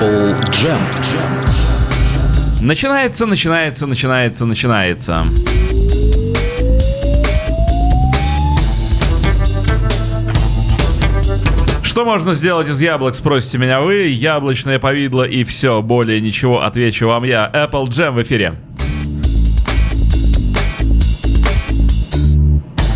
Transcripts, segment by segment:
Apple Jam. Начинается, начинается, начинается, начинается. Что можно сделать из яблок, спросите меня вы. Яблочное повидло и все, более ничего, отвечу вам я. Apple Jam в эфире.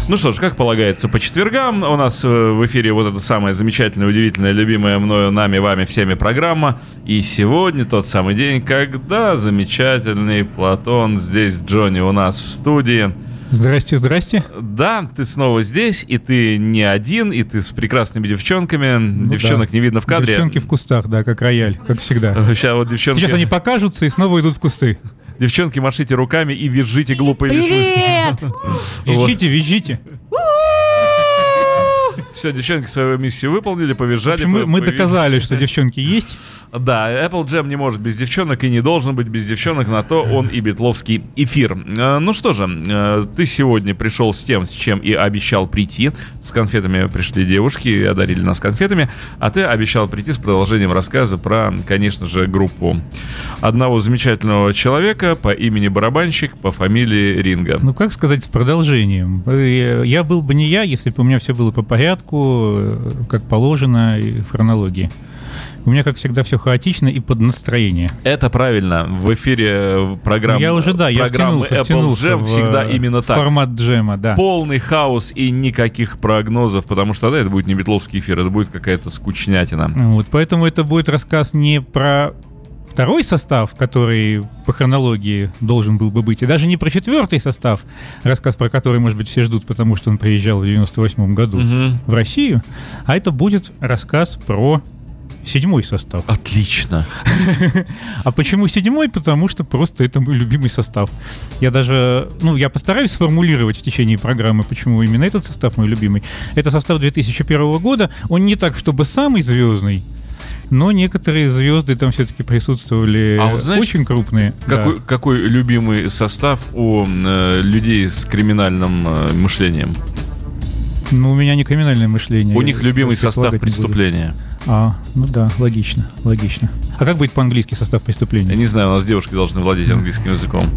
Ну что ж, как полагается, по четвергам у нас э, в эфире вот эта самая замечательная, удивительная, любимая мною, нами, вами, всеми программа. И сегодня тот самый день, когда замечательный Платон здесь, Джонни, у нас в студии. Здрасте, здрасте. Да, ты снова здесь, и ты не один, и ты с прекрасными девчонками. Ну, Девчонок да. не видно в кадре. Девчонки в кустах, да, как рояль, как всегда. Сейчас вот девчонки... Сейчас они покажутся и снова идут в кусты. Девчонки, машите руками и визжите глупые Привет! Визжите, визжите. Все, девчонки свою миссию выполнили, побежали. Мы, мы доказали, что девчонки есть. Да, Apple Jam не может без девчонок и не должен быть без девчонок, на то он и битловский эфир. Э, ну что же, э, ты сегодня пришел с тем, с чем и обещал прийти. С конфетами пришли девушки и одарили нас конфетами, а ты обещал прийти с продолжением рассказа про, конечно же, группу одного замечательного человека по имени Барабанщик, по фамилии Ринга. Ну как сказать с продолжением? Э, я был бы не я, если бы у меня все было по порядку, как положено, и в хронологии. У меня, как всегда, все хаотично и под настроение. Это правильно. В эфире программы, я уже, да, я программы втянулся, Apple втянулся Jam в всегда именно так. Формат джема, да. Полный хаос и никаких прогнозов, потому что да, это будет не битловский эфир, это будет какая-то скучнятина. Вот, поэтому это будет рассказ не про второй состав, который по хронологии должен был бы быть, и даже не про четвертый состав, рассказ про который, может быть, все ждут, потому что он приезжал в 98 году Мгм. в Россию, а это будет рассказ про седьмой состав. Отлично. А почему седьмой? Потому что просто это мой любимый состав. Я даже, ну, я постараюсь сформулировать в течение программы, почему именно этот состав мой любимый. Это состав 2001 года. Он не так, чтобы самый звездный, но некоторые звезды там все-таки присутствовали А вот знаешь, очень крупные. да. Какой, какой любимый состав у э, людей с криминальным э, мышлением? Ну, у меня не криминальное мышление. У них любимый состав преступления. А, ну да, логично, логично. А как будет по-английски состав преступления? Я не знаю, у нас девушки должны владеть английским языком.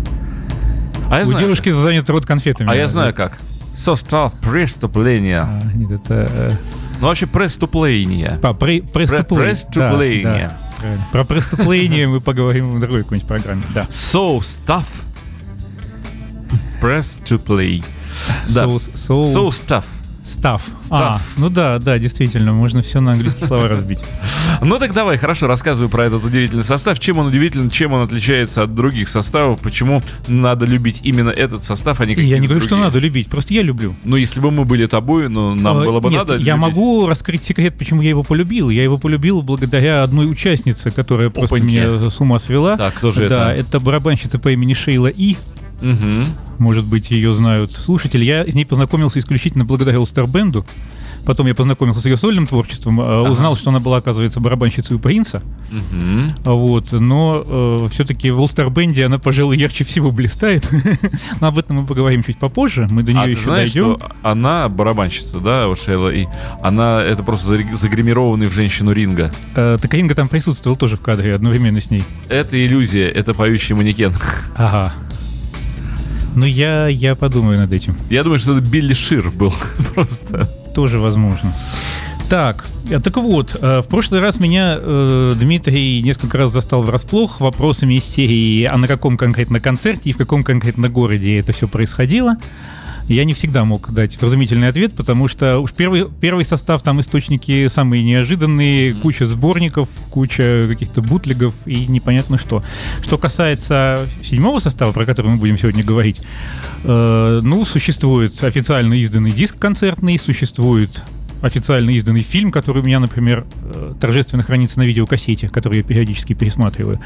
А я У знаю. девушки занят рот конфетами. А я знаю как. Состав преступления. А, нет, это... Ну вообще преступление. По, пре- преступление. преступление. Да, да. Про преступление мы поговорим в другой какой-нибудь программе. Да. So stuff. Press to play. Да. So, so, So stuff. Stuff. А, ну да, да, действительно, можно все на английские слова разбить. Ну так давай, хорошо, рассказывай про этот удивительный состав. Чем он удивителен, чем он отличается от других составов, почему надо любить именно этот состав, а не какие-то Я не говорю, что надо любить, просто я люблю. Ну, если бы мы были тобой, ну, нам А, было бы нет, надо Я любить. могу раскрыть секрет, почему я его полюбил. Я его полюбил благодаря одной участнице, которая просто меня с ума свела. Так, кто же да, это? это барабанщица по имени Шейла И. Мгм. Может быть, ее знают слушатели. Я с ней познакомился исключительно благодаря Улстер-бенду. Потом я познакомился с ее сольным творчеством, а, узнал, что она была, оказывается, барабанщицей у Принца. А Вот, но все-таки в All-Star Band она, пожалуй, ярче всего блистает. но об этом мы поговорим чуть попозже. Мы до нее А ты еще знаешь, дойдем. что она барабанщица, да, вот Шейла, и она это просто загримированный в женщину ринга. Э, так Ринга там присутствовал тоже в кадре одновременно с ней. Это иллюзия, это поющий манекен. Ага. Ну, я, я подумаю над этим. Я думаю, что это Билли Шир был просто. Тоже возможно. Так, э, так вот, э, в прошлый раз меня э, Дмитрий несколько раз застал врасплох вопросами из серии, а на каком конкретно концерте и в каком конкретно городе это все происходило. Я не всегда мог дать вразумительный ответ, потому что уж первый, первый состав, там источники самые неожиданные, куча сборников, куча каких-то бутлегов и непонятно что. Что касается седьмого состава, про который мы будем сегодня говорить, э, ну, существует официально изданный диск концертный, существует официально изданный фильм, который у меня, например, э, торжественно хранится на видеокассете, который я периодически пересматриваю.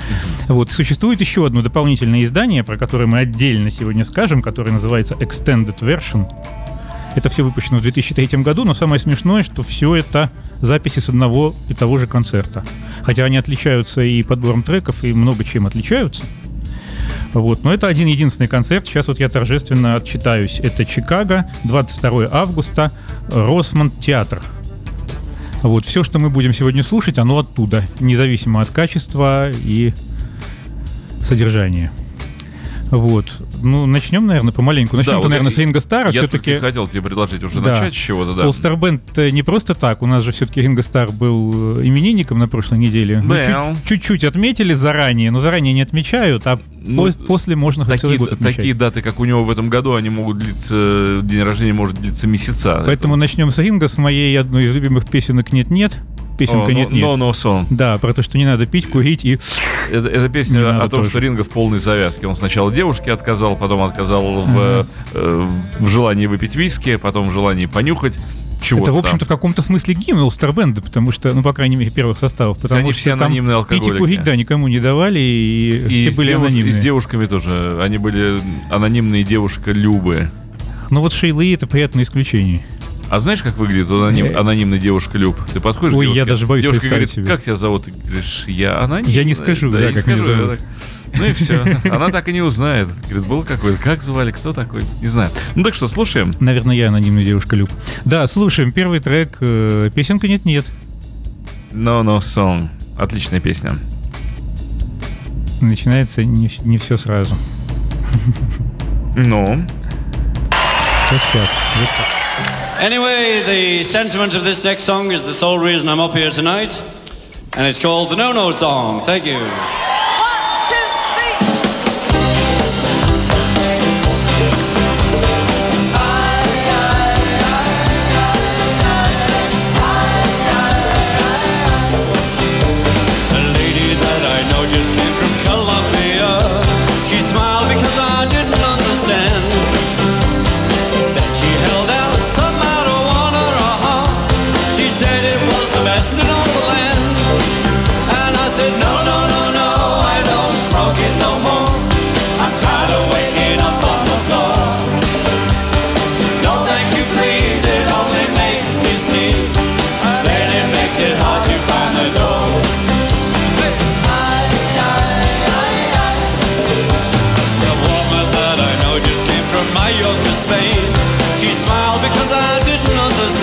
Вот. И Существует еще одно дополнительное издание, про которое мы отдельно сегодня скажем, которое называется Extended Version. Это все выпущено в 2003 году, но самое смешное, что все это записи с одного и того же концерта. Хотя они отличаются и подбором треков, и много чем отличаются. Вот. Но это один единственный концерт. Сейчас вот я торжественно отчитаюсь. Это Чикаго, 22 августа, Росмонд театр. Вот, все, что мы будем сегодня слушать, оно оттуда, независимо от качества и содержания. Вот. Ну, начнем, наверное, помаленьку. Начнем, Да, вот наверное, я- с Ринго Стара. Я Все-таки хотел тебе предложить уже Да. начать с чего-то, да. All Star Band не просто так. У нас же все-таки Ринго Стар был э, именинником на прошлой неделе. Чуть- чуть-чуть отметили заранее, но заранее не отмечают, а Ну, пос- после можно хоть Такие, год отмечать. такие даты, как у него в этом году, они могут длиться, день рождения может длиться месяца. Поэтому начнем с Ринга, с моей одной из любимых песенок «Нет-нет». Песенка «Нет-нет». No, no song. Да, про то, что не надо пить, курить и... Это, это песня о том, тоже. что Ринга в полной завязке. Он сначала девушке отказал, потом отказал в, э, в желании выпить виски, потом в желании понюхать чего-то Это, в общем-то, в каком-то смысле гимн Band, потому что, ну, по крайней мере, первых составов. Потому Они что все там анонимные пить и алкоголики. курить, да, никому не давали, и, И, все были девуш- и анонимные. с девушками тоже. Они были анонимные девушка Любы. Ну вот Шейлы — это приятное исключение. А знаешь, как выглядит аноним, Э. анонимная девушка Люб? Ты подходишь к Ой, я девушке, даже боюсь девушка говорит, себе. как тебя зовут? Ты говоришь, я анонимная. Я не скажу, да, не как меня скажу. зовут. Я так, Ну и все. Она так и не узнает. Говорит, был какой как звали, кто такой? Не знаю. Ну так что, слушаем. Наверное, я анонимная девушка Люб. Да, слушаем первый трек. э, Песенка «Нет-нет». No No Song. Отличная песня. Начинается не, не все сразу. Ну, Сейчас, сейчас. Вот так. Anyway, the sentiment of this next song is the sole reason I'm up here tonight, and it's called the No No Song. Thank you.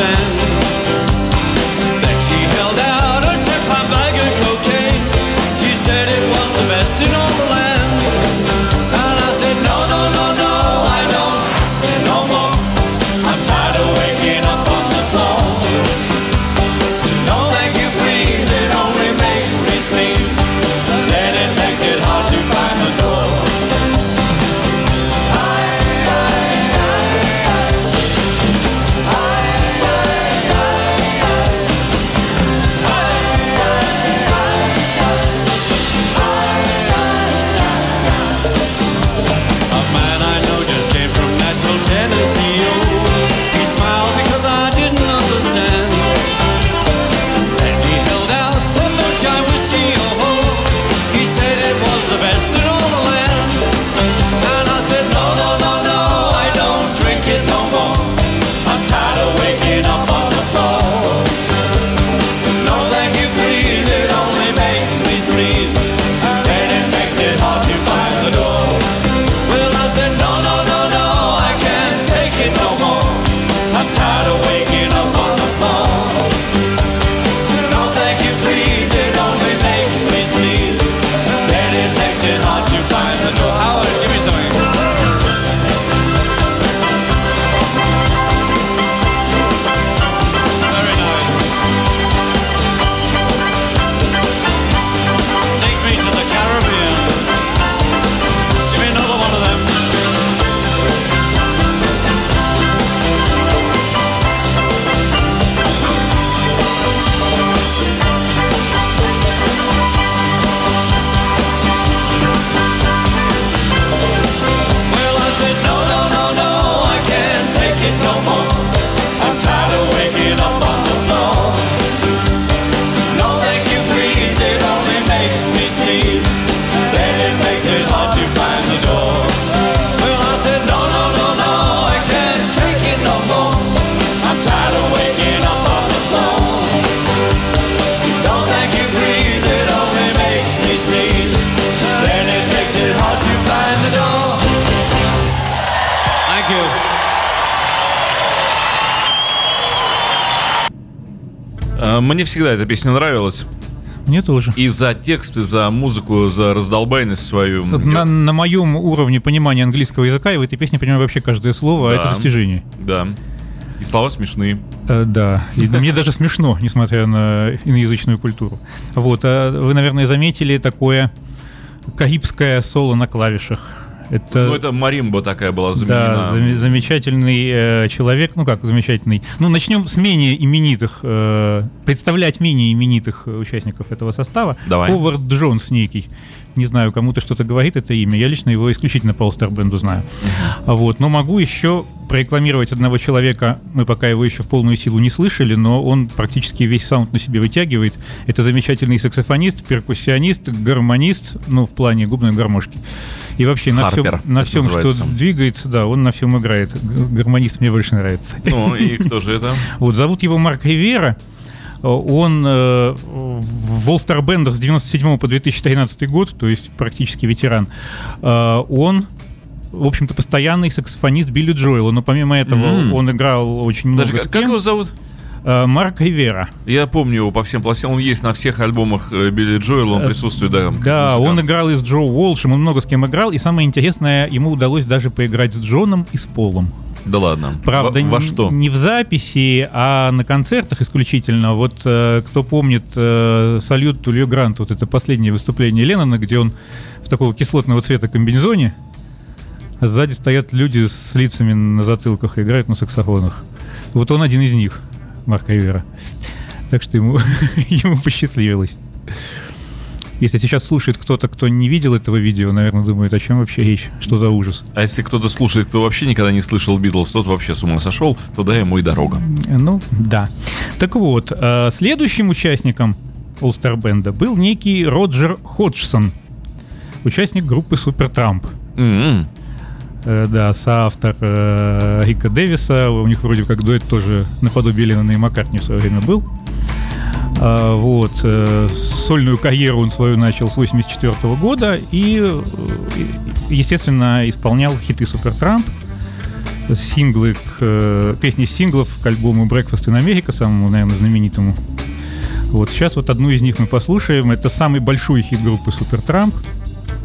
understand Мне всегда эта песня нравилась. Мне тоже. И за тексты, за музыку, за раздолбайность свою. На, на моем уровне понимания английского языка я в этой песне понимаю вообще каждое слово, а Да. это достижение. Да. И слова смешные. Э, Да, и мне даже смешно, несмотря на иноязычную культуру. Вот, а вы, наверное, заметили такое карибское соло на клавишах. Это, Ну, это маримба такая была да, заменена. зам- замечательный э, человек, ну как замечательный. Ну, начнем с менее именитых, э, представлять менее именитых э, участников этого состава. Давай. Ховард Джонс некий. Не знаю, кому-то что-то говорит это имя. Я лично его исключительно по Band знаю. А Вот. Но могу еще прорекламировать одного человека. Мы пока его еще в полную силу не слышали, но он практически весь саунд на себе вытягивает. Это замечательный саксофонист, перкуссионист, гармонист, ну, в плане губной гармошки. И вообще на всем, на всем что двигается, да, он на всем играет. Гармонист мне больше нравится. Ну, и кто же это? Вот, зовут его Марк Ривера. Э, Он э, в All Star Band с 97 по 2013 год, то есть практически ветеран. Э, Он в общем-то, постоянный саксофонист Билли Джоэла, но помимо этого М. он играл очень много Даже с как, как кем. его зовут? Э, Марк Ривера. Я помню его по всем пластинкам. Он есть на всех альбомах э, Билли Джоэла, он Э, присутствует, да. Да, музыкант. он играл и с Джо Уолшем, он много с кем играл, и самое интересное, ему удалось даже поиграть с Джоном и с Полом. Да ладно. Правда, во, во что? не в записи, а на концертах исключительно. Вот э, кто помнит э, «Салют Тулью Грант», вот это последнее выступление Леннона, где он в такого кислотного цвета комбинезоне, сзади стоят люди с лицами на затылках и играют на саксофонах. Вот он один из них, Марк Ривера. Так что ему, ему посчастливилось. Если сейчас слушает кто-то, кто не видел этого видео, наверное, думает, о чем вообще речь, что за ужас. А если кто-то слушает, кто вообще никогда не слышал Битлз, тот вообще с ума сошел, туда ему и дорога. Ну, да. Так вот, э, следующим участником All Star Band был некий Роджер Ходжсон, участник группы Супер Трамп. Э, да, соавтор э, Рика Дэвиса. У них вроде как дуэт тоже наподобие Леннона и Маккартни в свое время был. А, вот. э, сольную карьеру он свою начал с 84 года и, естественно, исполнял хиты Супер Трамп, синглы, к, песни синглов к альбому Breakfast in America, самому, наверное, знаменитому. Вот сейчас вот одну из них мы послушаем. Это самый большой хит группы Супер Трамп.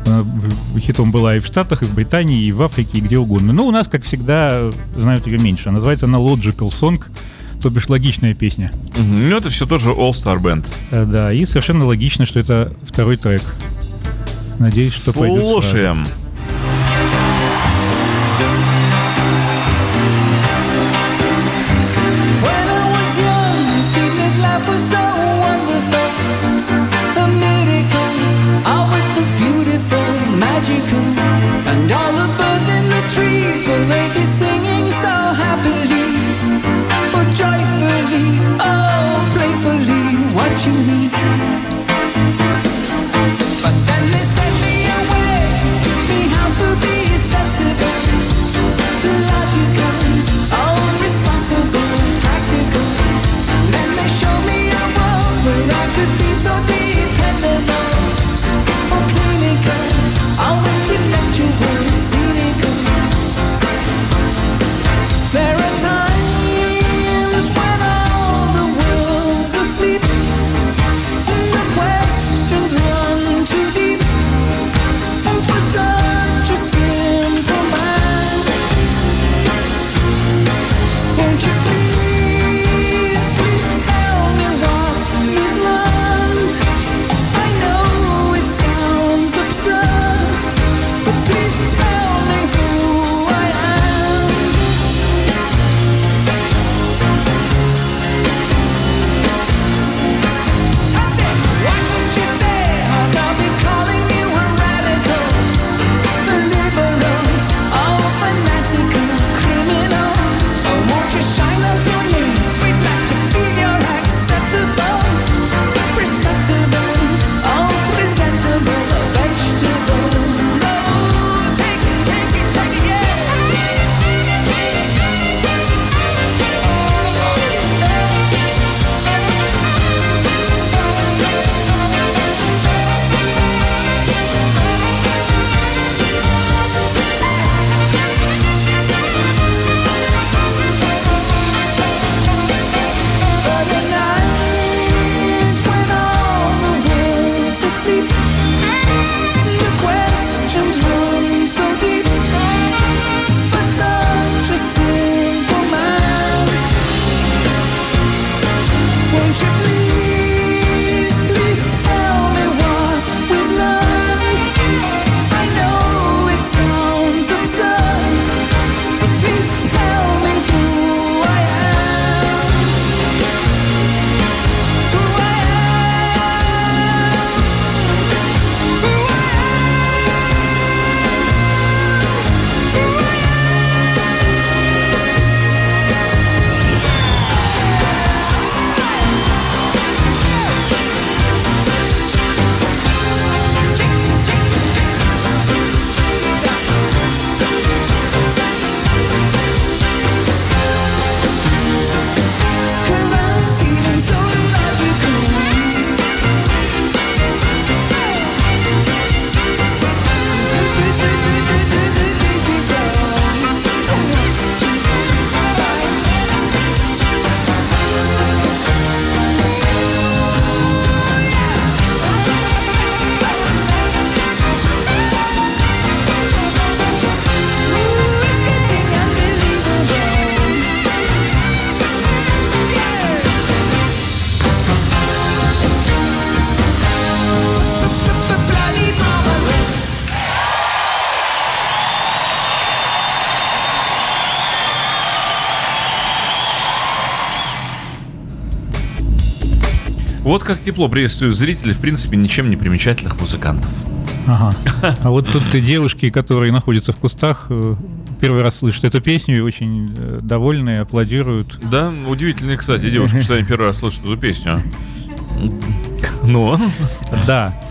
Она в- хитом была и в Штатах, и в Британии, и в Африке, и где угодно. Но у нас, как всегда, знают ее меньше. Называется она Logical Song, то бишь логичная песня. Ну, это все тоже All Star Band. Э, Да, и совершенно логично, что это второй трек. Надеюсь, что пойдет сразу. Вот как тепло приветствую зрителей, в принципе, ничем не примечательных музыкантов. Ага. А вот тут девушки, которые находятся в кустах, э, первый раз слышат эту песню и очень э, довольные, аплодируют. Да, удивительные, кстати, девушки, что они первый раз слышат эту песню. Ну, Да.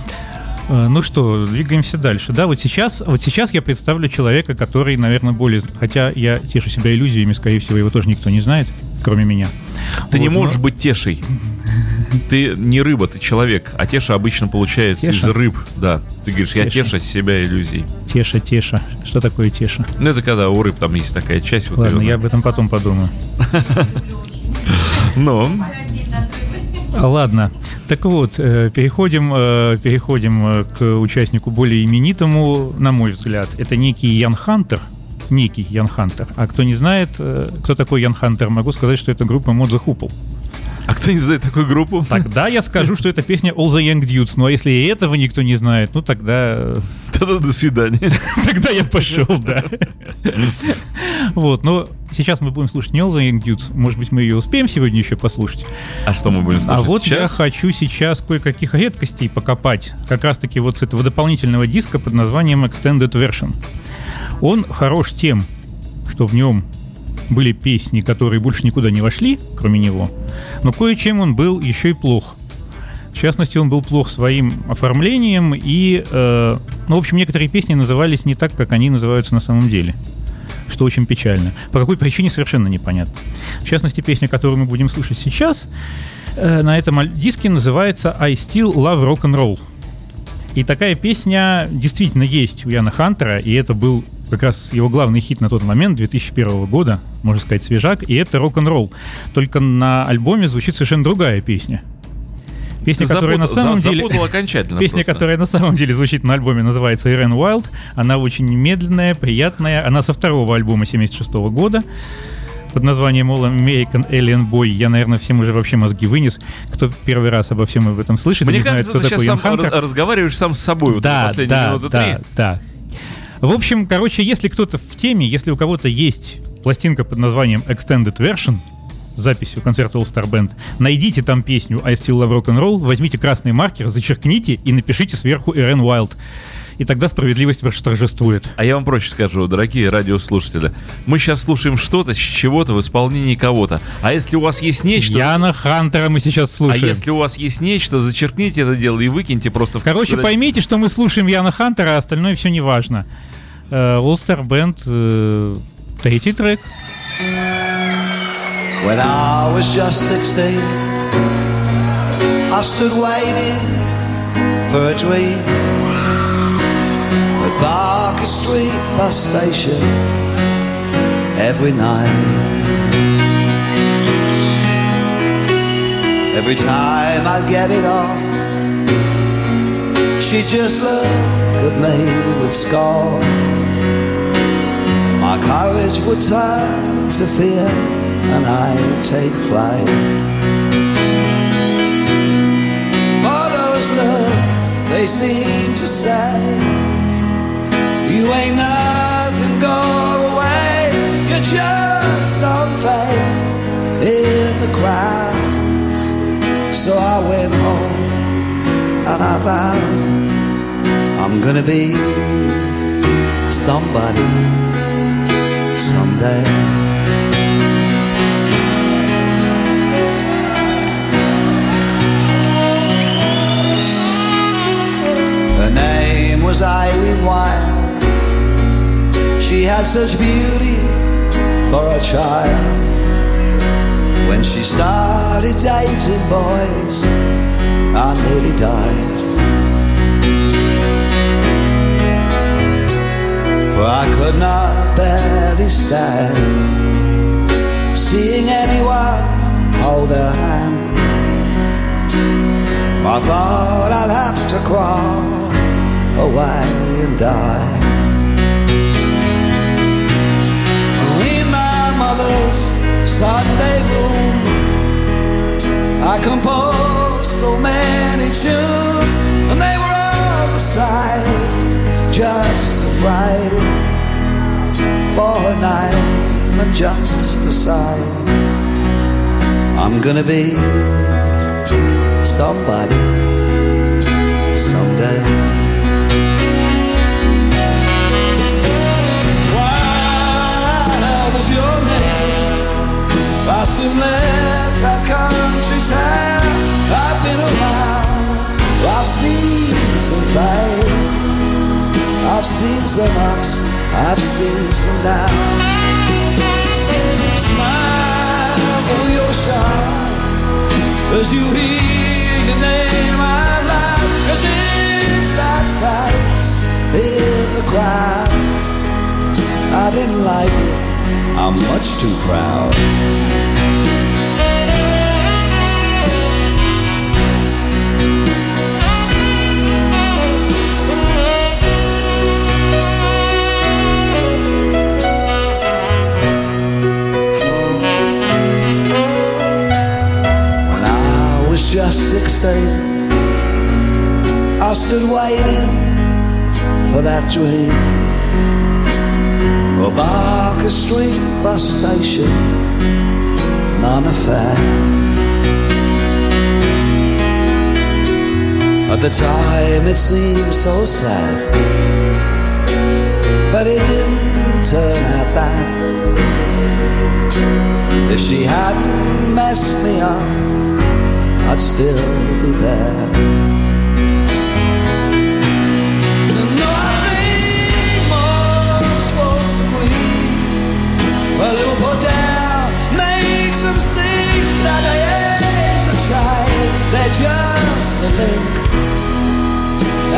Э, Ну что, двигаемся дальше. Да, вот сейчас, вот сейчас я представлю человека, который, наверное, более... Хотя я тешу себя иллюзиями, скорее всего, его тоже никто не знает, кроме меня. ты не Вот, но- можешь быть тешей. Ты не рыба, ты человек. А теша обычно получается Теша? из рыб. Да. Ты говоришь, я Теша. теша себя иллюзий. Теша, Теша. Что такое Теша? Ну, это когда у рыб там есть такая часть. Вот Ладно, я об этом потом подумаю. Ну, А, Ладно. Так вот, э, переходим, э, переходим э, к участнику более именитому, на мой взгляд. Это некий Ян Хантер. Некий Ян Хантер. А кто не знает, кто такой Ян Хантер, могу сказать, что это группа the Hoople. А кто не знает такую группу? Тогда я скажу, что это песня All the Young Dudes. А если и этого никто не знает, ну тогда э, Тогда до свидания. Тогда я пошел, да. Вот, но сейчас мы будем слушать не All the Young Dudes. Может быть, мы ее успеем сегодня еще послушать. А что мы будем слушать а вот я хочу сейчас кое-каких редкостей покопать. Как раз-таки вот с этого дополнительного диска под названием Extended Version. Он хорош тем, что в нем были песни, которые больше никуда не вошли, кроме него. Но кое-чем он был еще и плох. В частности, он был плох своим оформлением и, э, ну, в общем, некоторые песни назывались не так, как они называются на самом деле. Что очень печально. По какой причине совершенно непонятно. В частности, песня, которую мы будем слушать сейчас, э, на этом диске называется I Still Love Rock and Roll. И такая песня действительно есть у Яна Хантера, и это был как раз его главный хит на тот момент, 2001 года, можно сказать, свежак, и это рок-н-ролл. Только на альбоме звучит совершенно другая песня. Песня, Ты которая на самом за- деле... окончательно Песня, просто. которая на самом деле звучит на альбоме, называется Irene Wild. Она очень медленная, приятная. Она со второго альбома 76 года под названием All American Alien Boy. Я, наверное, всем уже вообще мозги вынес. Кто первый раз обо всем об этом слышит, Мне не знает, кажется, кто ты такой сейчас сам Хантер. раз- разговариваешь сам с собой вот Да, да, да, три. да. В общем, короче, если кто-то в теме, если у кого-то есть пластинка под названием Extended Version, записью концерта All Star Band, найдите там песню I Still Love Rock and Roll, возьмите красный маркер, зачеркните и напишите сверху Irene Wild. И тогда справедливость ваша торжествует. А я вам проще скажу, дорогие радиослушатели. Мы сейчас слушаем что-то с чего-то в исполнении кого-то. А если у вас есть нечто... Яна Хантера мы сейчас А слушаем. если у вас есть нечто, зачеркните это дело и выкиньте просто в... Короче, куда- поймите, что мы слушаем Яна Хантера, а остальное все не важно. Э, All Star Band, э, третий трек. When I was just 16, I stood waiting for a dream Barker Street bus station every night. Every time I get it on, she just look at me with scorn. My courage would turn to fear, and I take flight. But those looks, they seem to say you ain't nothing, go away. You're just some face in the crowd. So I went home and I vowed I'm gonna be somebody someday. Her name was Irene Wild. She had such beauty for a child. When she started dating boys, I nearly died. For I could not barely stand seeing anyone hold her hand. I thought I'd have to crawl away and die. Sunday I composed so many tunes, and they were all the same, just a afraid for a name and just a sigh. I'm gonna be somebody someday. Soon left that country town. I've been around, I've seen some fame, I've seen some ups, I've seen some downs. Smile through your shine as you hear your name out loud. Cause it's that face in the crowd. I didn't like it, I'm much too proud. Just 16, I stood waiting for that dream. A Barker Street bus station, none affair. At the time it seemed so sad, but it didn't turn out back. If she hadn't messed me up, I'd still be there. Makes them see that ain't the child, they're just a link.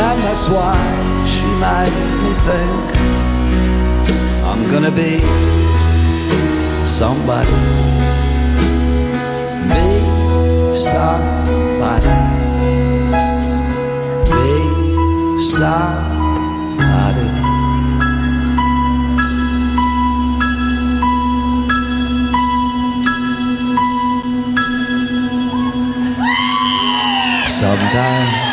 And that's why she made me think I'm gonna be somebody. Be somebody. I besade Sometimes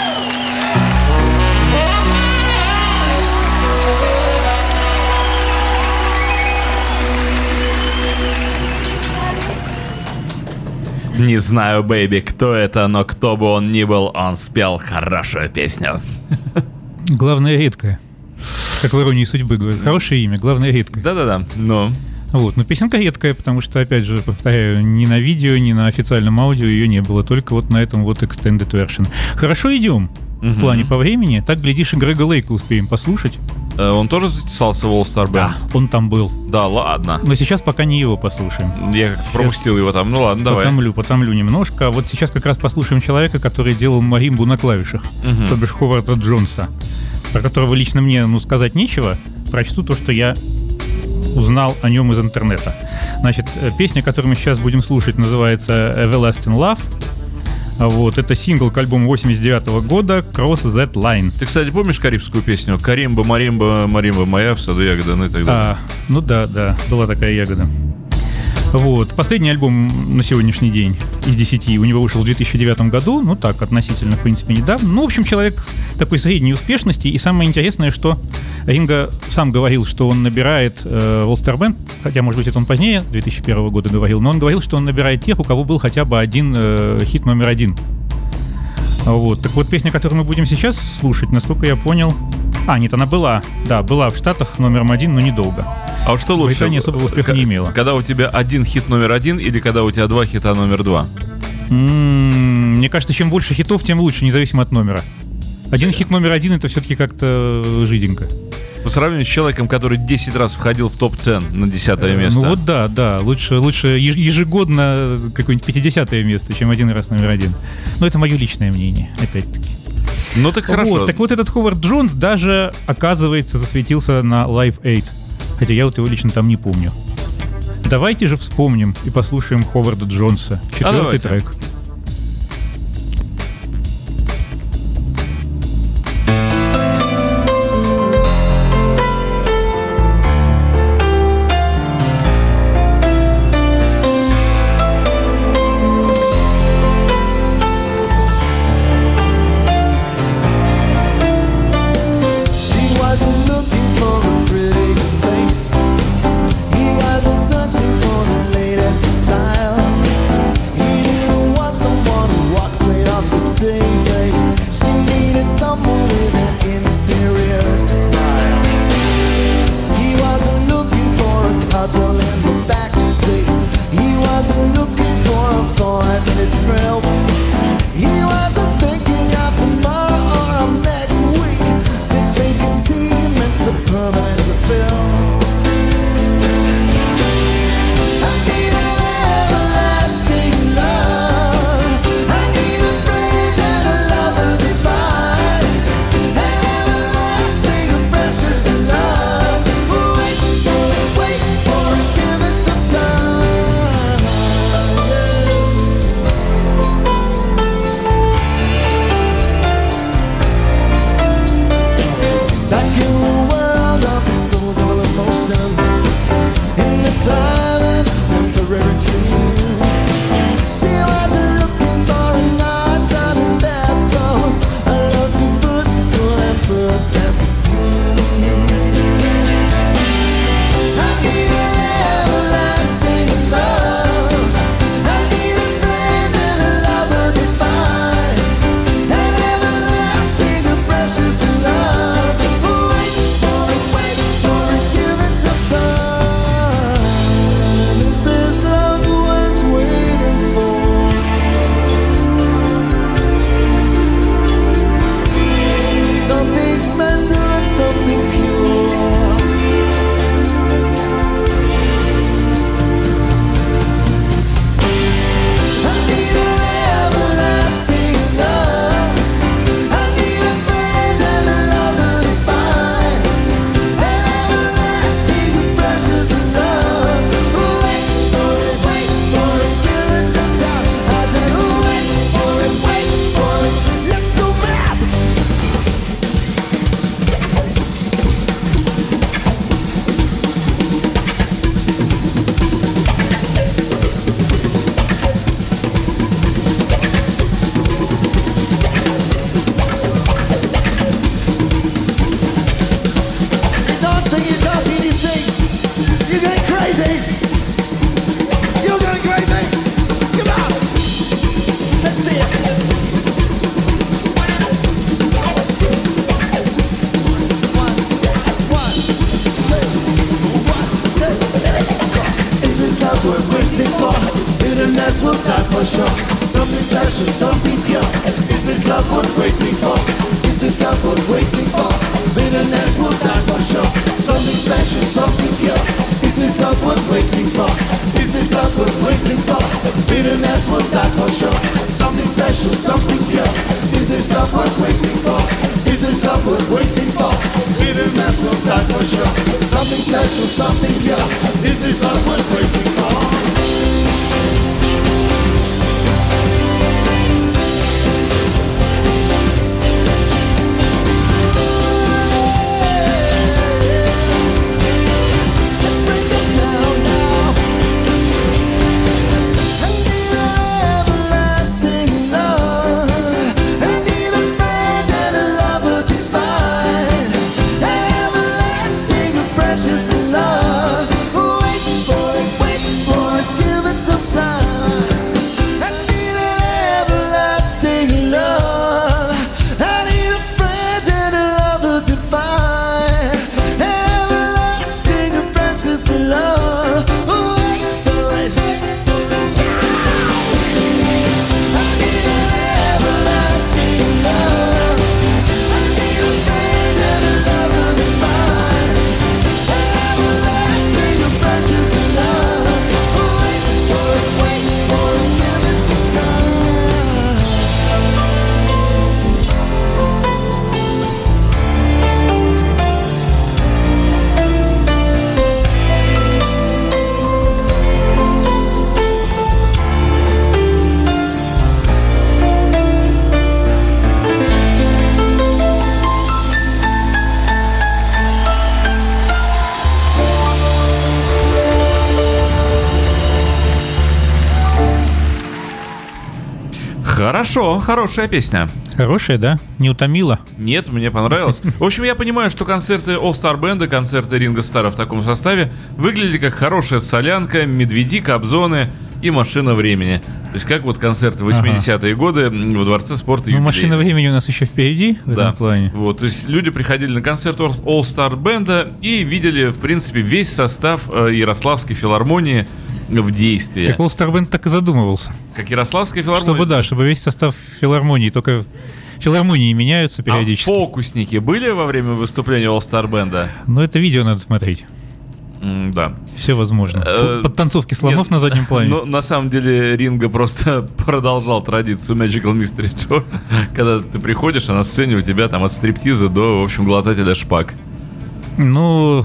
Не знаю, baby, кто это, но кто бы он ни был, он спел хорошую песню. Главное редкое. Как в иронии судьбы говорят. Хорошее имя, главное редкое. Да-да-да, ну, Вот, но песенка редкая, потому что, опять же, повторяю, ни на видео, ни на официальном аудио ее не было, только вот на этом вот extended version. Хорошо идем в плане по времени, так, глядишь, и Грега Лейка успеем послушать. Э, он тоже затесался в All Starr Band? Он там был. Да, ладно. Но сейчас пока не его послушаем. Я как-то пропустил его там. Ну ладно, давай. Потомлю, потомлю немножко. А вот сейчас как раз послушаем человека, который делал маримбу на клавишах, то бишь Ховарда Джонса, про которого лично мне, ну, сказать нечего. Прочту то, что я узнал о нем из интернета. Значит, э, песня, которую мы сейчас будем слушать, называется Everlasting Love. Вот, это сингл к альбому 89 года Cross That Line. Ты, кстати, помнишь карибскую песню? Каримба, Маримба, Маримба моя, в саду ягода, ну и так далее. А, ну да, да, была такая ягода. Вот. Последний альбом на сегодняшний день из 10 у него вышел в 2009 году, ну так, относительно, в принципе, недавно. Ну, в общем, человек такой средней успешности, и самое интересное, что Ринга сам говорил, что он набирает э, All Band, хотя, может быть, это он позднее, 2001 года говорил, но он говорил, что он набирает тех, у кого был хотя бы один э, хит номер один. Вот. Так вот, песня, которую мы будем сейчас слушать, насколько я понял... А, нет, она была, да, была в Штатах номером один, но недолго. А вот что лучше? Британия особого успеха не имела. Когда у тебя один хит номер один или когда у тебя два хита номер два? М, Мне кажется, чем больше хитов, тем лучше, независимо от номера. Один хит номер один это все-таки как-то жиденько. По сравнению с человеком, который 10 раз входил в топ-10 на десятое Э, место. Ну вот да, да. Лучше, лучше еж- ежегодно какое-нибудь 50 место, чем один раз номер один. Но это мое личное мнение, опять-таки. Ну так хорошо. Вот, так вот этот Ховард Джонс даже, оказывается, засветился на Live 8. Хотя я вот его лично там не помню. Давайте же вспомним и послушаем Ховарда Джонса. Четвертый давайте. трек. Хорошо, хорошая песня. Хорошая, да? Не утомила? Нет, мне понравилось. В общем, я понимаю, что концерты All Star Band, концерты Ринга Стара в таком составе выглядели как хорошая солянка, медведи, кобзоны и машина времени. То есть как вот концерты 80-е годы в Дворце спорта Ну, машина времени у нас еще впереди в Да. этом плане. Вот, то есть люди приходили на концерт All Star Band и видели, в принципе, весь состав э, Ярославской филармонии в действии. Как All так и задумывался. Как Ярославская филармония. Чтобы, да, чтобы весь состав филармонии, только филармонии меняются А периодически. фокусники были во время выступления All Star Band? Но это видео надо смотреть. М, Да. Все возможно. Э, Подтанцовки слонов Нет, на заднем плане. Но на самом деле Ринга просто продолжал традицию Magical Mystery Tour. Когда ты приходишь, а на сцене у тебя там от стриптиза до, в общем, глотателя шпаг. Ну,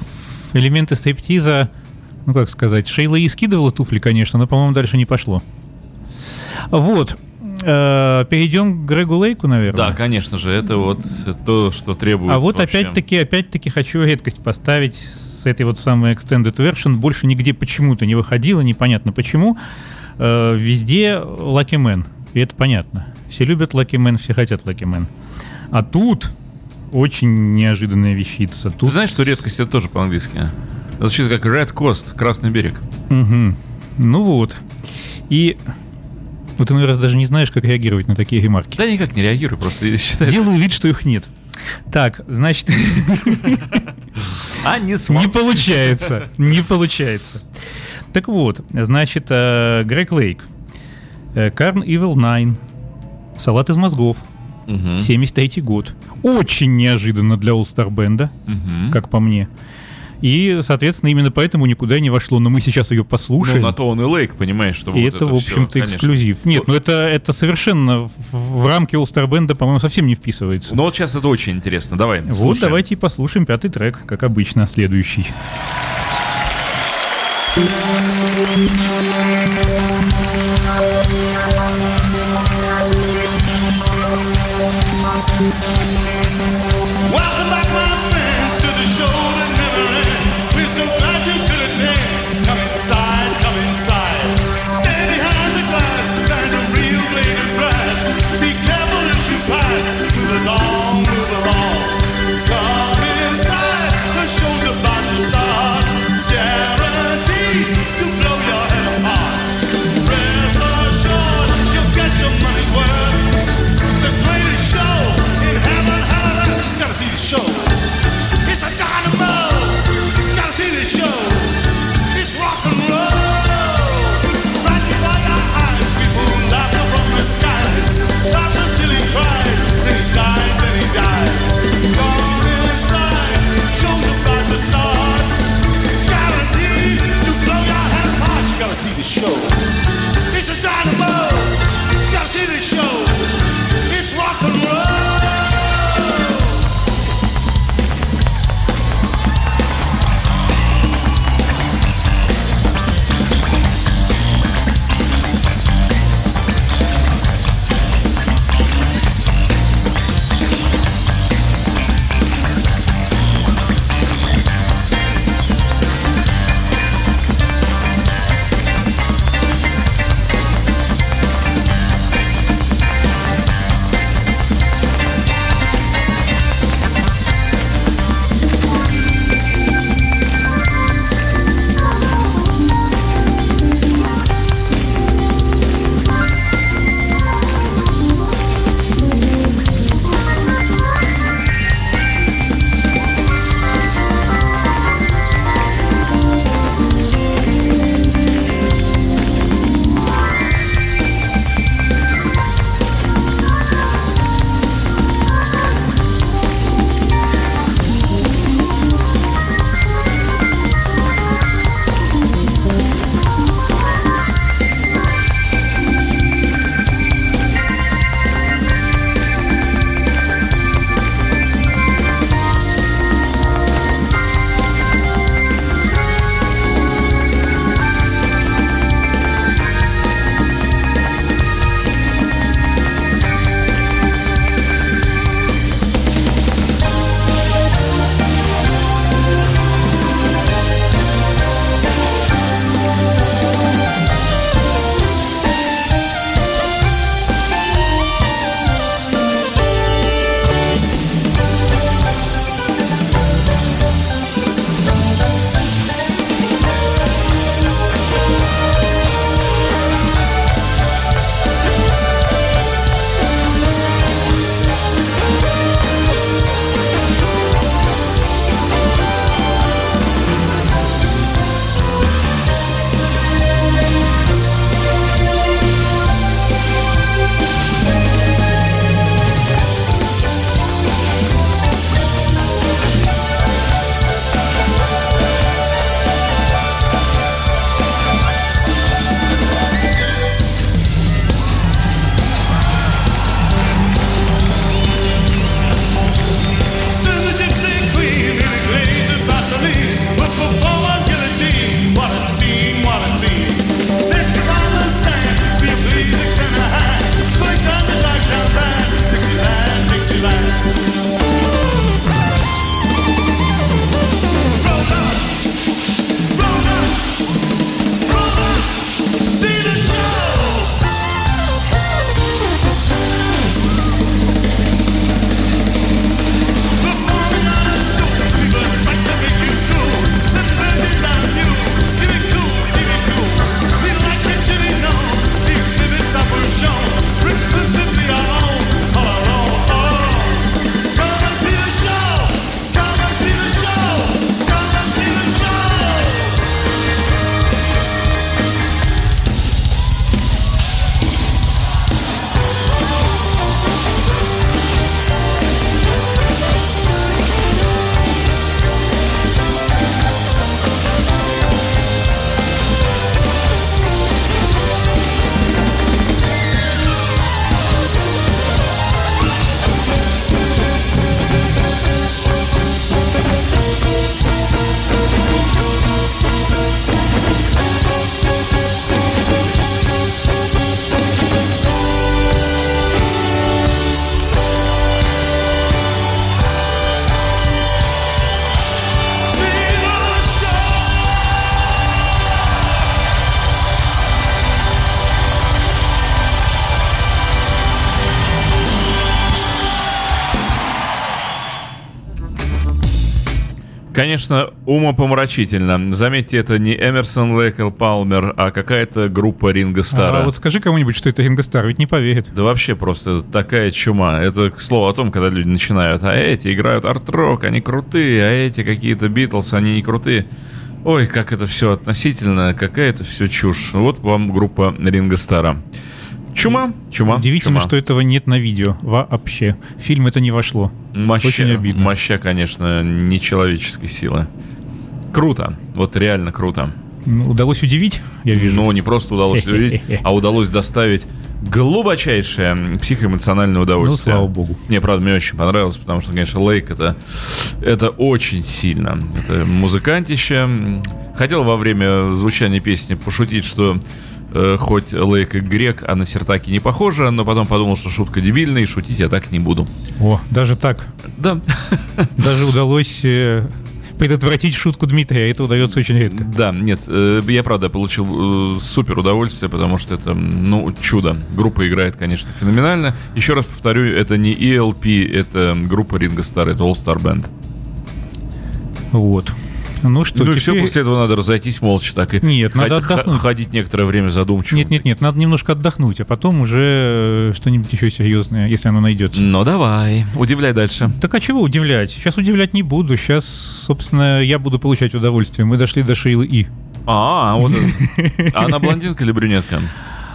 элементы стриптиза, ну как сказать, Шейла и скидывала туфли, конечно, но, по-моему, дальше не пошло. Вот. Э, Перейдем к Грегу Лейку, наверное. Да, конечно же, это вот то, что требует А вот вообще. опять-таки, опять-таки хочу редкость поставить с этой вот самой Extended Version. Больше нигде почему-то не выходило, непонятно почему. Э, везде Lucky Man. И это понятно. Все любят Lucky Man, все хотят Lucky Man. А тут очень неожиданная вещица. Ты Тут знаешь, что редкость это тоже по-английски? Звучит как Red Coast, Красный берег. Мгм. Ну вот. И вот иной раз даже не знаешь, как реагировать на такие ремарки. Да никак не реагирую, просто считай. Делаю вид, что их нет. Так, значит, А, не не смог. получается. Не получается. Так вот, значит, э, Грег Лейк, э, Карн Evil 9, Салат из мозгов, Мгм, 73 год. Очень неожиданно для All Star Band, как по мне. И, соответственно, именно поэтому никуда не вошло. Но мы сейчас ее Ну, послушаем. на то он и Лейк, понимаешь, что И вот это, в всё, общем-то, эксклюзив. Нет, ну это, это совершенно в, в рамки All Star Band, по-моему, совсем не вписывается. Но вот сейчас это очень интересно. Давай, вот слушаем. давайте и послушаем пятый трек, как обычно, следующий. Welcome back, my friends, to the show that never ends. We're so glad you could attend. Come inside. Конечно, умопомрачительно. Заметьте, это не Эмерсон Лейкл Палмер, а какая-то группа Ринга Стара. А вот скажи кому-нибудь, что это Ринго Стар, ведь не поверит. Да вообще просто такая чума. Это к слову о том, когда люди начинают, а эти играют арт-рок, они крутые, а эти какие-то Битлз, они не крутые. Ой, как это все относительно, какая это все чушь. Вот вам группа Ринга Стара. Чума, чума, Удивительно, чума. что этого нет на видео вообще. В фильм это не вошло. Моща, Очень обидно. моща, конечно, нечеловеческой силы. Круто, вот реально круто. Ну, Удалось удивить, я вижу. Ну, не просто удалось увидеть, а удалось доставить глубочайшее психоэмоциональное удовольствие. Ну, слава богу. Мне, правда, мне очень понравилось, потому что, конечно, Лейк это, это очень сильно. Это музыкантище. Хотел во время звучания песни пошутить, что э, хоть Лейк и грек, а на Сертаки не похоже, но потом подумал, что шутка дебильная, и шутить я так не буду. О, даже так. Да, Даже удалось э, предотвратить шутку Дмитрия. Это удается очень редко. да, нет, э, я правда получил супер удовольствие, потому что это, ну, чудо. Группа играет, конечно, феноменально. Еще раз повторю, это не ELP, это группа Ринга Стар, это All Star Band. Вот. Ну что, ну теперь... все, после этого надо разойтись молча так и Нет, надо ходить- отдохнуть. ходить некоторое время задумчиво. Нет, нет, нет, надо немножко отдохнуть, а потом уже э, что-нибудь еще серьезное, если оно найдется. Ну давай, удивляй дальше. Так а чего удивлять? Сейчас удивлять не буду. Сейчас, собственно, я буду получать удовольствие. Мы дошли до Шейлы И. А, вот. А она блондинка или брюнетка?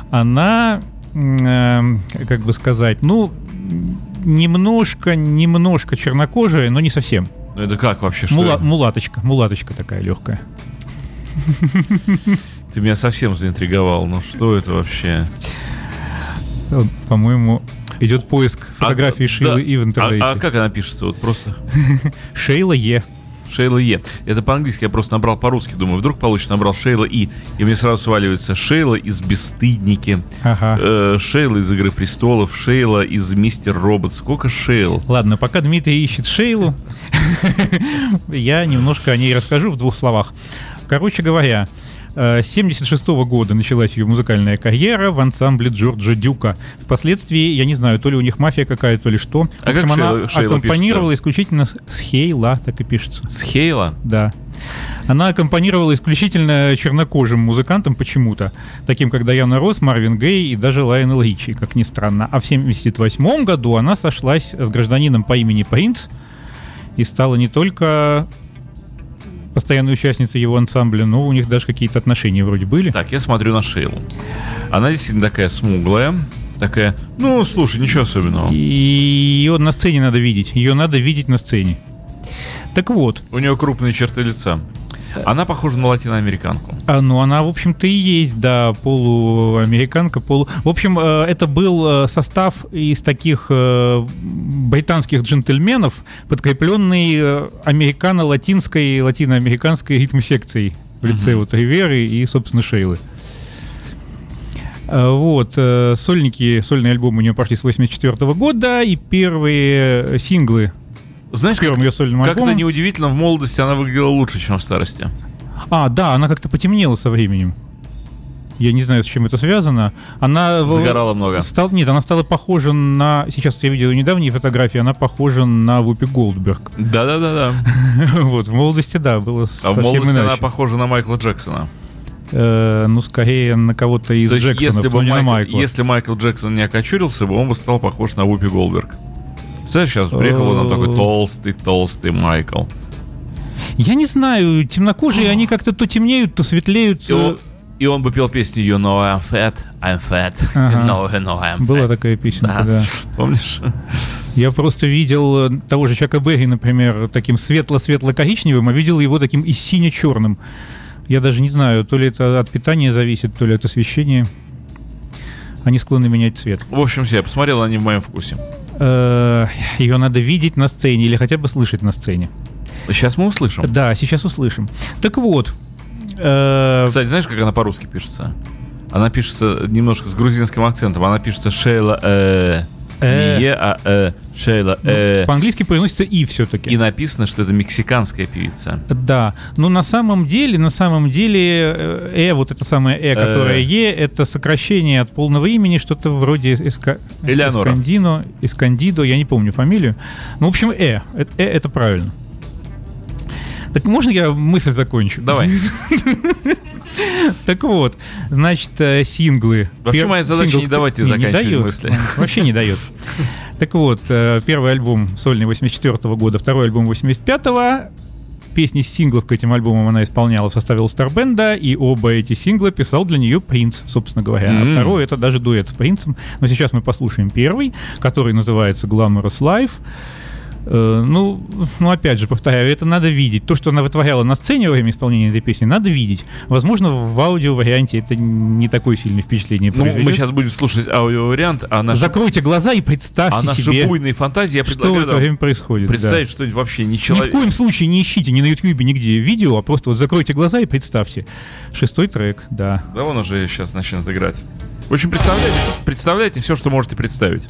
Она, м, э, как бы сказать, ну, немножко, немножко чернокожая, но не совсем. Ну это как вообще? Что Мула- это? мулаточка, мулаточка такая легкая. Ты меня совсем заинтриговал. Ну что это вообще? По-моему, идет поиск фотографии А, Шейлы да. И в интернете. А, а как она пишется? Вот просто Шейла Е. Шейла Е. Это по-английски я просто набрал по-русски. Думаю, вдруг получится, набрал Шейла И. И мне сразу сваливается Шейла из «Бесстыдники», Ага. э, Шейла из «Игры престолов», Шейла из «Мистер Робот». Сколько Шейл? Ладно, пока Дмитрий ищет Шейлу, я немножко о ней расскажу в двух словах. Короче говоря, э, с 76 года началась ее музыкальная карьера в ансамбле Джорджа Дюка. Впоследствии, я не знаю, то ли у них мафия какая-то, то ли что. В А как общем, она Шейла- аккомпанировала исключительно с Хейла, так и пишется. С Хейла? Да. Она аккомпанировала исключительно чернокожим музыкантам почему-то, таким как Дайана Росс, Марвин Гей и даже Лайонел Ричи, как ни странно. А в 1978 году она сошлась с гражданином по имени Принц и стала не только постоянной участницей его ансамбля, но у них даже какие-то отношения вроде были. Так, я смотрю на Шейлу. Она действительно такая смуглая, такая, ну, слушай, ничего особенного. И ее на сцене надо видеть. Ее надо видеть на сцене. Так вот, У нее крупные черты лица. Она похожа на латиноамериканку. А, ну, она, в общем-то, и есть, да, полуамериканка, полу... В общем, э, это был э, состав из таких э, британских джентльменов, подкрепленный американо-латинской, латиноамериканской ритм-секцией в лице вот Риверы и, собственно, Шейлы. Вот, сольники, сольные альбомы у нее пошли с 84 года, и первые синглы Знаешь, первым как, ее сольным как альбомом... неудивительно, в молодости она выглядела лучше, чем в старости. А, да, она как-то потемнела со временем. Я не знаю, с чем это связано. Она в- Загорала много. Стал, нет, она стала похожа на... Сейчас вот я видел недавние фотографии, она похожа на Вупи Голдберг. Да-да-да-да. вот, в молодости, да, было А в молодости она похожа на Майкла Джексона. Э, ну, скорее на кого-то из То Джексонов, если бы Майкл, если Майкл Джексон не окочурился бы, он бы стал похож на Вупи Голдберг. Знаешь, сейчас приехал он такой толстый-толстый Майкл. Я не знаю, темнокожие, они как-то то темнеют, то светлеют. И он, э, и он бы пел песню You know I'm fat, I'm fat, Ага. you know, you know I'm Была fat. такая песенка, Да. да. Помнишь? Я просто видел э, того же Чака Берри, например, таким светло-светло-коричневым, а видел его таким и сине-черным. Я даже не знаю, то ли это от питания зависит, то ли от освещения. Они склонны менять цвет. В общем, все, я посмотрел, они в моем вкусе. Ее надо видеть на сцене или хотя бы слышать на сцене. Сейчас мы услышим. Да, сейчас услышим. Так вот. э, Кстати, знаешь, как она по-русски пишется? Она пишется немножко с грузинским акцентом. Она пишется Шейла э. Э. Не Е, а э. Шейла ну, э. По-английски произносится и все-таки. И написано, что это мексиканская певица. Да, но на самом деле, на самом деле, э, э, вот это самое э, которое е, это сокращение от полного имени, что-то вроде эска... Эскандино, Эскандидо, я не помню фамилию. Ну, в общем, э, э, э, это правильно. Так можно я мысль закончу? Давай. Так вот, значит, э, синглы. Вообще моя задача не давать не заканчивать мысли. Вообще не дает. Так вот, э, первый альбом сольный 84 года, второй альбом 85-го. Песни с синглов к этим альбомам она исполняла в составе Старбенда, и оба эти сингла писал для нее Принц, собственно говоря. А М. второй это даже дуэт с Принцем. Но сейчас мы послушаем первый, который называется Glamorous Life. Э, Ну, ну, опять же, повторяю, это надо видеть. То, что она вытворяла на сцене во время исполнения этой песни, надо видеть. Возможно, в аудио-варианте это не такое сильное впечатление Ну, мы произведет. сейчас будем слушать аудиовариант, а наши, Закройте глаза и представьте а наши себе, буйные фантазии я что в это да, время происходит. да. представить что-нибудь вообще не Ни в человек. коем случае не ищите ни на Ютьюбе, нигде видео, а просто вот закройте глаза и представьте. Шестой трек, да. Да он уже сейчас начнет играть. В общем, представляете, представляете все, что можете представить.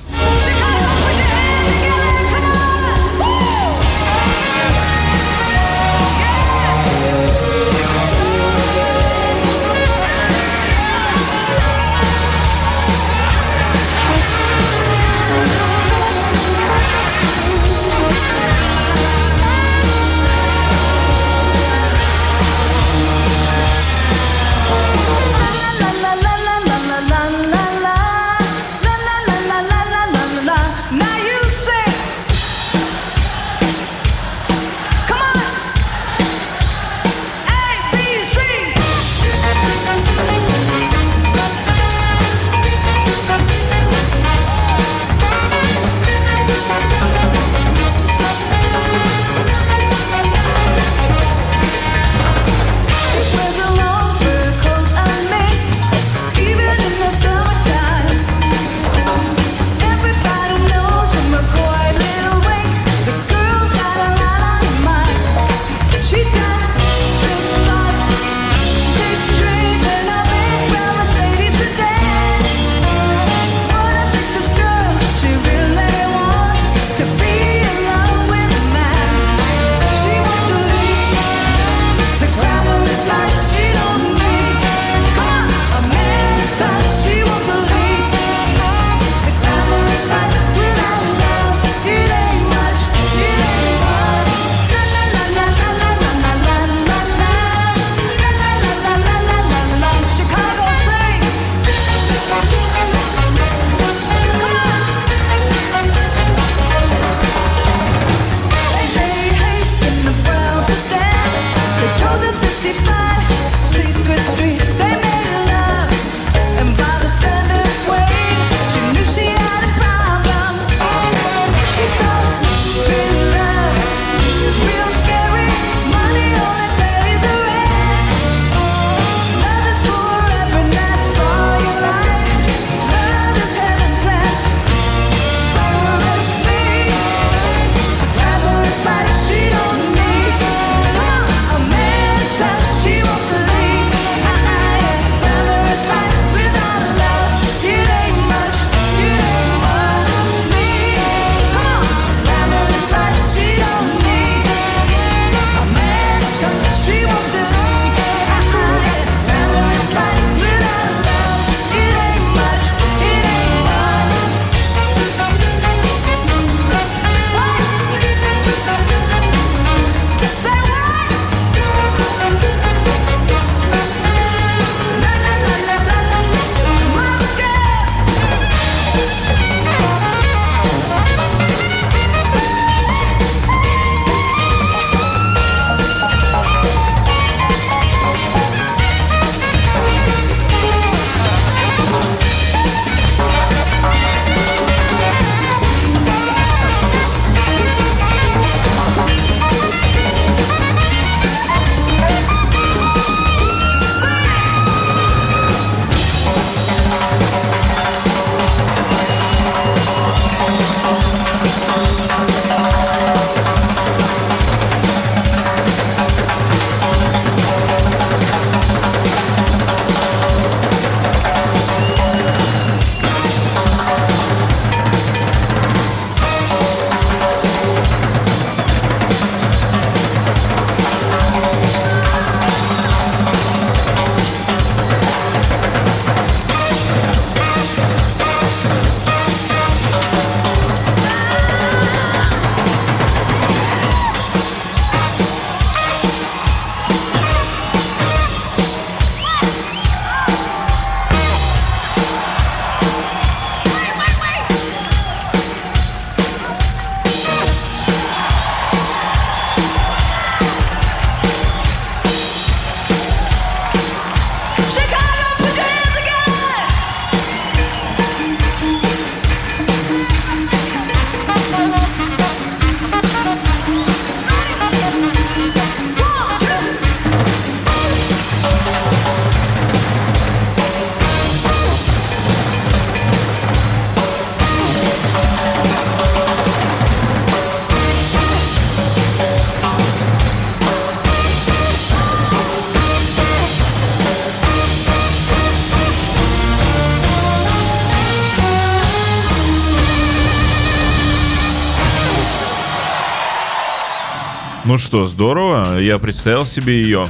Что, здорово, я представил себе ее.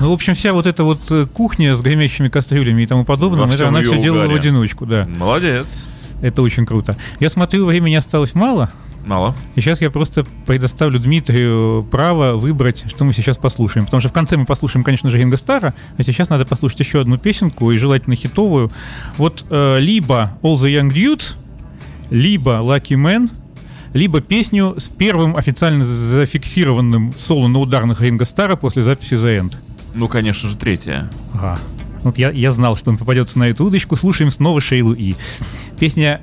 Ну, в общем, вся вот эта вот э, кухня с гремящими кастрюлями и тому подобным, Во это она все делала в одиночку, да. Молодец. Это очень круто. Я смотрю, времени осталось мало, Мало. и сейчас я просто предоставлю Дмитрию право выбрать, что мы сейчас послушаем. Потому что в конце мы послушаем, конечно же, Ринго Стара, а сейчас надо послушать еще одну песенку, и желательно хитовую. Вот э, либо All the Young Dudes, либо Lucky Man, либо песню с первым официально зафиксированным соло на ударных Ринго Стара после записи The End. Ну, конечно же, третья. Ага. Вот я, я знал, что он попадется на эту удочку. Слушаем снова Шейлу И. Песня...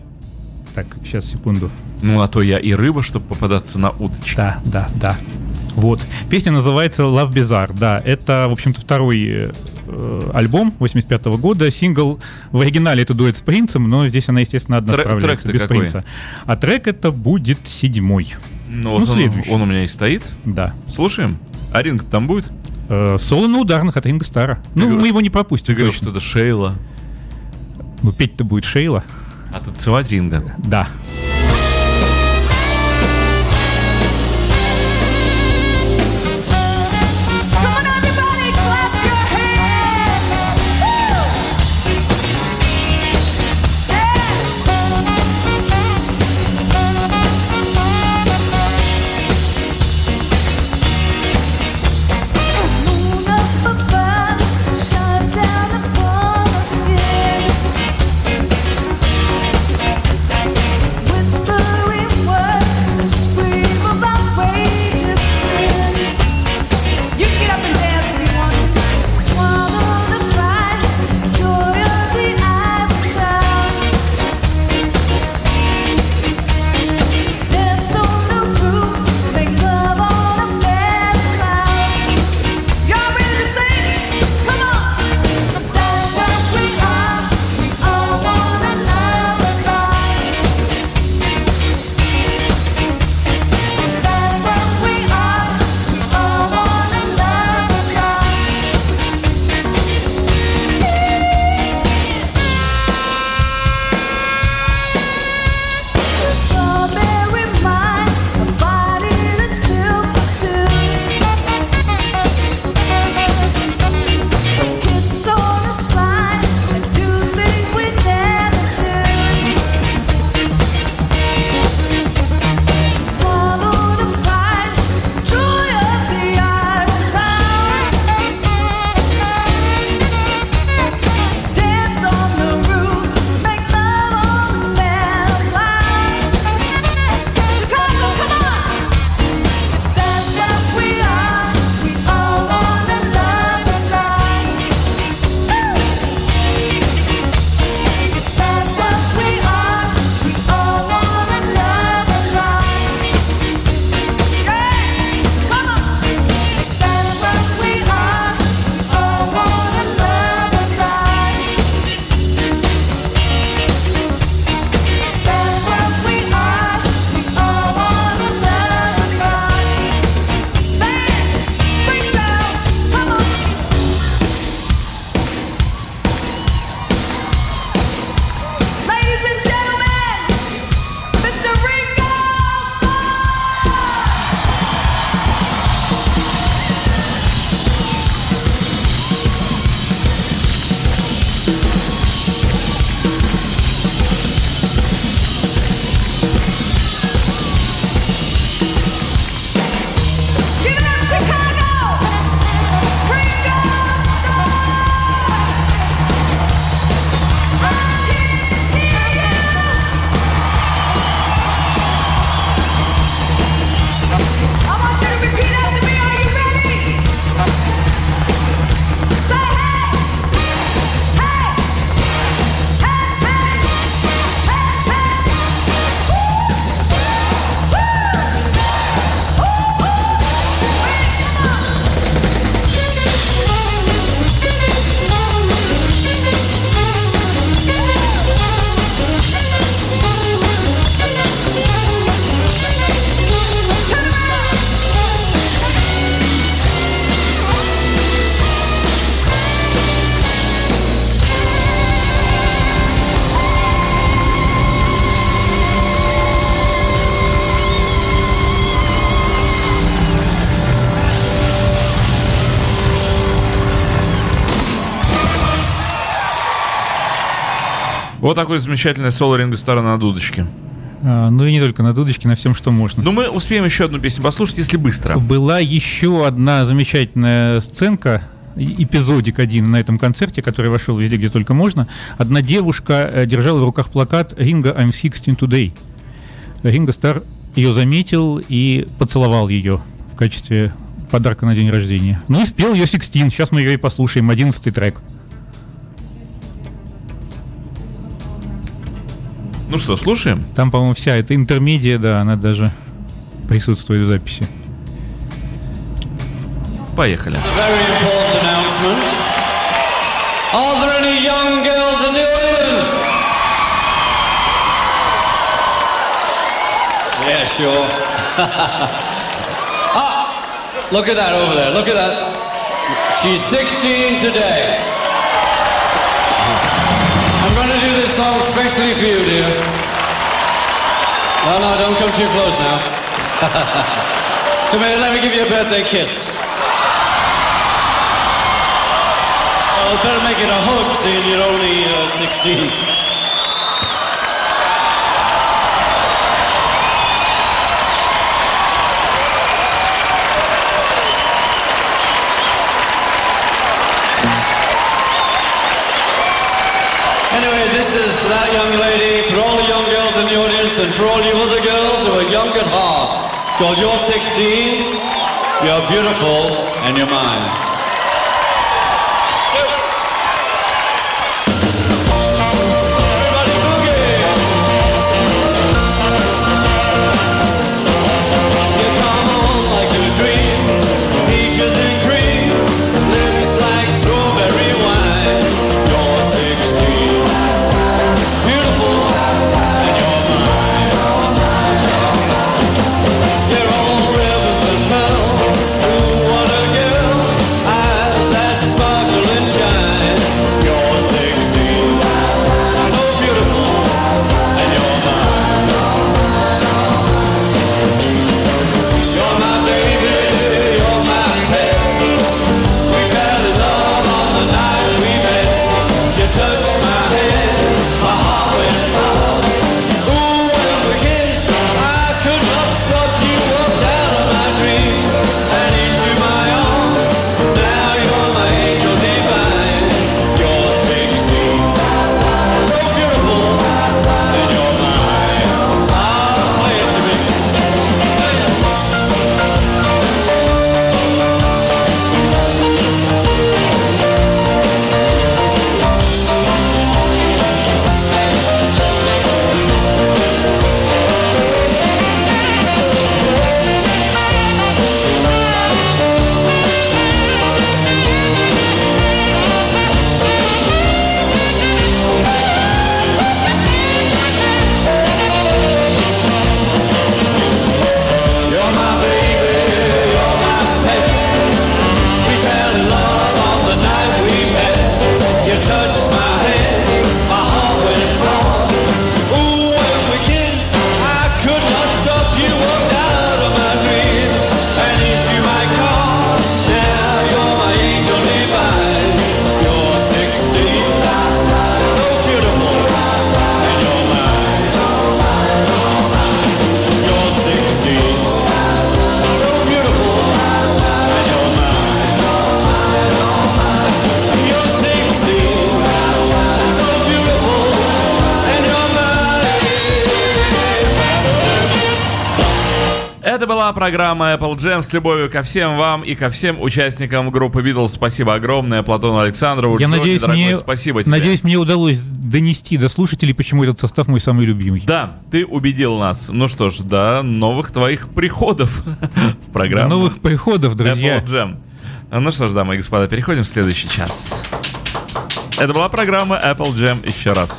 Так, сейчас, секунду. Ну, а то я и рыба, чтобы попадаться на удочки. Да, да, да. Вот. Песня называется Love Bizarre. Да, это, в общем-то, второй э, альбом 85 года. Сингл в оригинале это дуэт с принцем, но здесь она, естественно, одна Трек- справляется без какой? принца. А трек это будет седьмой. Ну, Ну, вот он, следующий. он у меня и стоит. Да. Слушаем. А ринг там будет? Э, соло на ударных от Ринга Стара. Ну, говоришь- мы его не Ты пропустим. говоришь, точно. что это Шейла. Ну, петь-то будет Шейла. А танцевать ринга. Да. Вот такой замечательный соло Ринго Стара на дудочке. А, ну и не только на дудочке, на всем, что можно. Ну, мы успеем еще одну песню послушать, если быстро. Была еще одна замечательная сценка, эпизодик один на этом концерте, который вошел везде, где только можно. Одна девушка э, держала в руках плакат «Ринго, I'm 16 today». Ринго Стар ее заметил и поцеловал ее в качестве подарка на день рождения. Ну и спел ее 16. Сейчас мы ее и послушаем. 11 трек. Ну что, слушаем? Там, по-моему, вся эта интермедия, да, она даже присутствует в записи. Поехали. A very important announcement. Are there any young girls in the audience? Yeah, sure. ah, look at that over there. Look at that. She's 16 today. Song especially for you, dear. No, no, don't come too close now. come here, let me give you a birthday kiss. Oh, better make it a hug, seeing you're only uh, 16. And for all you other girls who are young at heart. Called You're 16, You're Beautiful, and You're Mine. Программа Apple Jam с любовью ко всем вам и ко всем участникам группы Beatles. Спасибо огромное Платону Александрову. Я Джонни, надеюсь, дорогой, мне, спасибо тебе. надеюсь, мне удалось донести до слушателей, почему этот состав мой самый любимый. Да, ты убедил нас. Ну что ж, до новых твоих приходов в До программу. новых приходов, друзья. Apple Jam. Ну что ж, дамы и господа, переходим в следующий час. Это была программа Apple Jam еще раз.